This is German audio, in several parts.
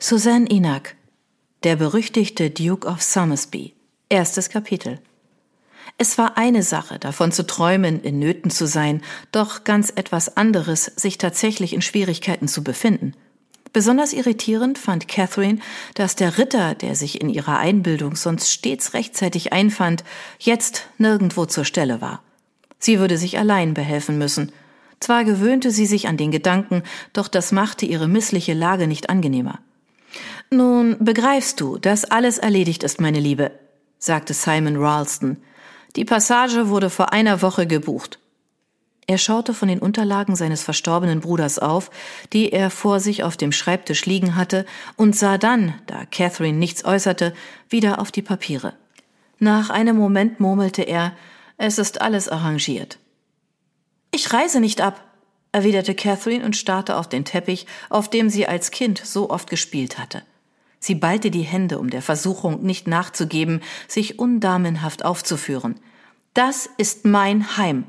Suzanne Inak, der berüchtigte Duke of Somersby. Erstes Kapitel. Es war eine Sache, davon zu träumen, in Nöten zu sein, doch ganz etwas anderes, sich tatsächlich in Schwierigkeiten zu befinden. Besonders irritierend fand Catherine, dass der Ritter, der sich in ihrer Einbildung sonst stets rechtzeitig einfand, jetzt nirgendwo zur Stelle war. Sie würde sich allein behelfen müssen. Zwar gewöhnte sie sich an den Gedanken, doch das machte ihre missliche Lage nicht angenehmer. Nun begreifst du, dass alles erledigt ist, meine Liebe, sagte Simon Ralston. Die Passage wurde vor einer Woche gebucht. Er schaute von den Unterlagen seines verstorbenen Bruders auf, die er vor sich auf dem Schreibtisch liegen hatte, und sah dann, da Catherine nichts äußerte, wieder auf die Papiere. Nach einem Moment murmelte er, es ist alles arrangiert. Ich reise nicht ab, erwiderte Catherine und starrte auf den Teppich, auf dem sie als Kind so oft gespielt hatte. Sie ballte die Hände, um der Versuchung nicht nachzugeben, sich undamenhaft aufzuführen. Das ist mein Heim.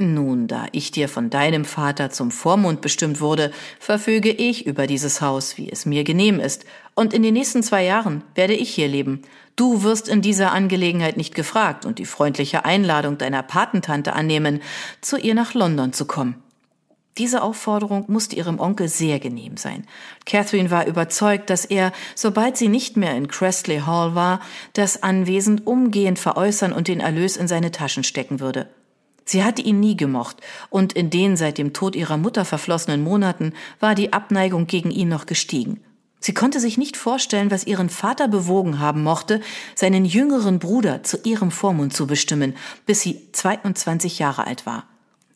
Nun, da ich dir von deinem Vater zum Vormund bestimmt wurde, verfüge ich über dieses Haus, wie es mir genehm ist, und in den nächsten zwei Jahren werde ich hier leben. Du wirst in dieser Angelegenheit nicht gefragt und die freundliche Einladung deiner Patentante annehmen, zu ihr nach London zu kommen. Diese Aufforderung musste ihrem Onkel sehr genehm sein. Catherine war überzeugt, dass er, sobald sie nicht mehr in Crestley Hall war, das Anwesen umgehend veräußern und den Erlös in seine Taschen stecken würde. Sie hatte ihn nie gemocht, und in den seit dem Tod ihrer Mutter verflossenen Monaten war die Abneigung gegen ihn noch gestiegen. Sie konnte sich nicht vorstellen, was ihren Vater bewogen haben mochte, seinen jüngeren Bruder zu ihrem Vormund zu bestimmen, bis sie 22 Jahre alt war.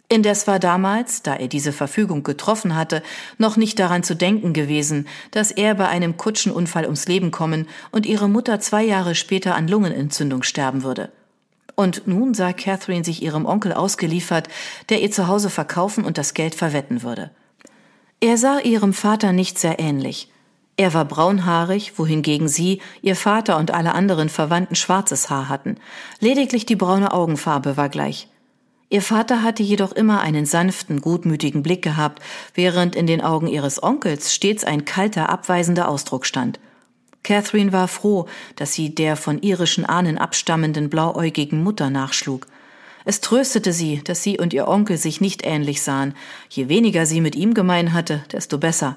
Indes war damals, da er diese Verfügung getroffen hatte, noch nicht daran zu denken gewesen, dass er bei einem Kutschenunfall ums Leben kommen und ihre Mutter zwei Jahre später an Lungenentzündung sterben würde. Und nun sah Catherine sich ihrem Onkel ausgeliefert, der ihr Zuhause verkaufen und das Geld verwetten würde. Er sah ihrem Vater nicht sehr ähnlich. Er war braunhaarig, wohingegen sie, ihr Vater und alle anderen Verwandten schwarzes Haar hatten. Lediglich die braune Augenfarbe war gleich. Ihr Vater hatte jedoch immer einen sanften, gutmütigen Blick gehabt, während in den Augen ihres Onkels stets ein kalter, abweisender Ausdruck stand. Catherine war froh, dass sie der von irischen Ahnen abstammenden blauäugigen Mutter nachschlug. Es tröstete sie, dass sie und ihr Onkel sich nicht ähnlich sahen. Je weniger sie mit ihm gemein hatte, desto besser.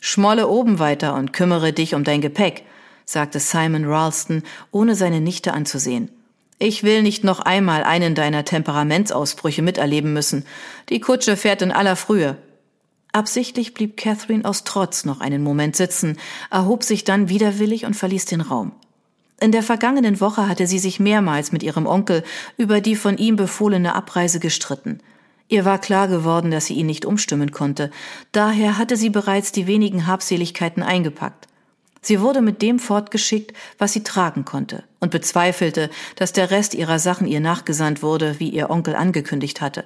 Schmolle oben weiter und kümmere dich um dein Gepäck, sagte Simon Ralston, ohne seine Nichte anzusehen. Ich will nicht noch einmal einen deiner Temperamentsausbrüche miterleben müssen. Die Kutsche fährt in aller Frühe. Absichtlich blieb Catherine aus Trotz noch einen Moment sitzen, erhob sich dann widerwillig und verließ den Raum. In der vergangenen Woche hatte sie sich mehrmals mit ihrem Onkel über die von ihm befohlene Abreise gestritten. Ihr war klar geworden, dass sie ihn nicht umstimmen konnte. Daher hatte sie bereits die wenigen Habseligkeiten eingepackt. Sie wurde mit dem fortgeschickt, was sie tragen konnte, und bezweifelte, dass der Rest ihrer Sachen ihr nachgesandt wurde, wie ihr Onkel angekündigt hatte.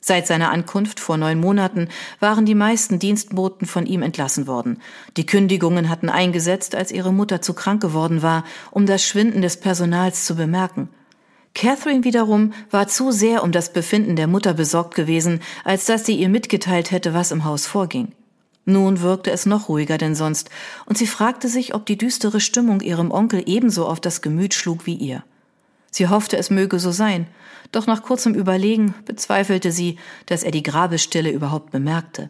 Seit seiner Ankunft vor neun Monaten waren die meisten Dienstboten von ihm entlassen worden. Die Kündigungen hatten eingesetzt, als ihre Mutter zu krank geworden war, um das Schwinden des Personals zu bemerken. Catherine wiederum war zu sehr um das Befinden der Mutter besorgt gewesen, als dass sie ihr mitgeteilt hätte, was im Haus vorging. Nun wirkte es noch ruhiger denn sonst, und sie fragte sich, ob die düstere Stimmung ihrem Onkel ebenso auf das Gemüt schlug wie ihr. Sie hoffte, es möge so sein, doch nach kurzem Überlegen bezweifelte sie, dass er die Grabesstille überhaupt bemerkte.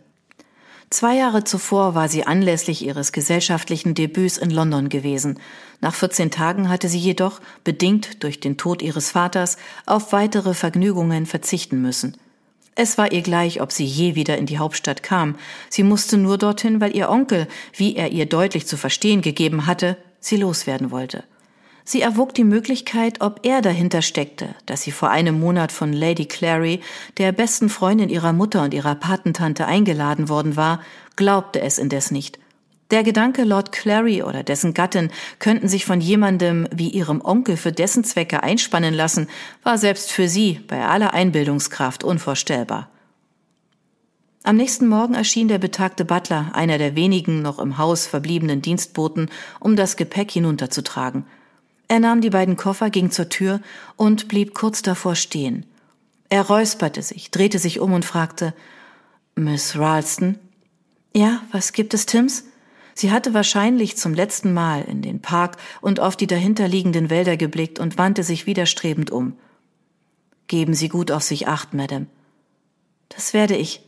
Zwei Jahre zuvor war sie anlässlich ihres gesellschaftlichen Debüts in London gewesen. Nach 14 Tagen hatte sie jedoch, bedingt durch den Tod ihres Vaters, auf weitere Vergnügungen verzichten müssen. Es war ihr gleich, ob sie je wieder in die Hauptstadt kam. Sie musste nur dorthin, weil ihr Onkel, wie er ihr deutlich zu verstehen gegeben hatte, sie loswerden wollte. Sie erwog die Möglichkeit, ob er dahinter steckte, dass sie vor einem Monat von Lady Clary, der besten Freundin ihrer Mutter und ihrer Patentante, eingeladen worden war, glaubte es indes nicht. Der Gedanke, Lord Clary oder dessen Gattin könnten sich von jemandem wie ihrem Onkel für dessen Zwecke einspannen lassen, war selbst für sie bei aller Einbildungskraft unvorstellbar. Am nächsten Morgen erschien der betagte Butler, einer der wenigen noch im Haus verbliebenen Dienstboten, um das Gepäck hinunterzutragen. Er nahm die beiden Koffer, ging zur Tür und blieb kurz davor stehen. Er räusperte sich, drehte sich um und fragte Miss Ralston? Ja, was gibt es, Tims? Sie hatte wahrscheinlich zum letzten Mal in den Park und auf die dahinterliegenden Wälder geblickt und wandte sich widerstrebend um. Geben Sie gut auf sich acht, Madame. Das werde ich,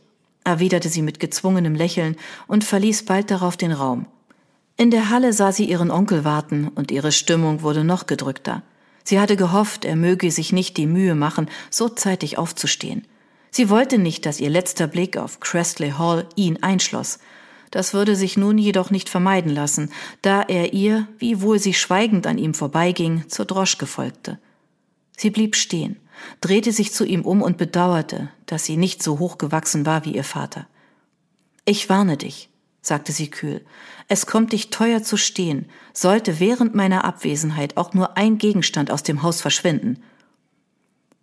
erwiderte sie mit gezwungenem Lächeln und verließ bald darauf den Raum. In der Halle sah sie ihren Onkel warten und ihre Stimmung wurde noch gedrückter. Sie hatte gehofft, er möge sich nicht die Mühe machen, so zeitig aufzustehen. Sie wollte nicht, dass ihr letzter Blick auf Crestley Hall ihn einschloss. Das würde sich nun jedoch nicht vermeiden lassen, da er ihr, wiewohl sie schweigend an ihm vorbeiging, zur Droschke folgte. Sie blieb stehen, drehte sich zu ihm um und bedauerte, dass sie nicht so hoch gewachsen war wie ihr Vater. Ich warne dich, sagte sie kühl. Es kommt dich teuer zu stehen, sollte während meiner Abwesenheit auch nur ein Gegenstand aus dem Haus verschwinden.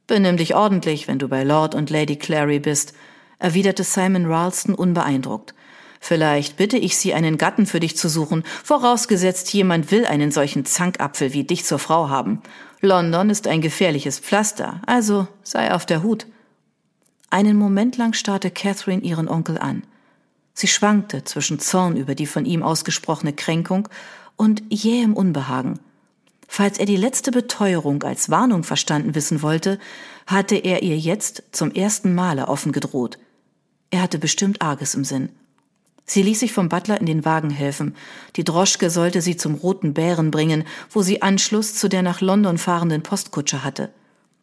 Benimm dich ordentlich, wenn du bei Lord und Lady Clary bist, erwiderte Simon Ralston unbeeindruckt. Vielleicht bitte ich Sie, einen Gatten für dich zu suchen, vorausgesetzt jemand will einen solchen Zankapfel wie dich zur Frau haben. London ist ein gefährliches Pflaster, also sei auf der Hut. Einen Moment lang starrte Catherine ihren Onkel an. Sie schwankte zwischen Zorn über die von ihm ausgesprochene Kränkung und jähem Unbehagen. Falls er die letzte Beteuerung als Warnung verstanden wissen wollte, hatte er ihr jetzt zum ersten Male offen gedroht. Er hatte bestimmt Arges im Sinn. Sie ließ sich vom Butler in den Wagen helfen. Die Droschke sollte sie zum Roten Bären bringen, wo sie Anschluss zu der nach London fahrenden Postkutsche hatte.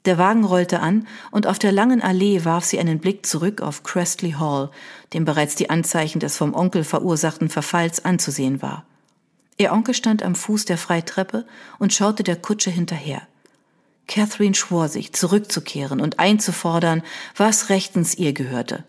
Der Wagen rollte an, und auf der langen Allee warf sie einen Blick zurück auf Crestley Hall, dem bereits die Anzeichen des vom Onkel verursachten Verfalls anzusehen war. Ihr Onkel stand am Fuß der Freitreppe und schaute der Kutsche hinterher. Catherine schwor sich, zurückzukehren und einzufordern, was rechtens ihr gehörte.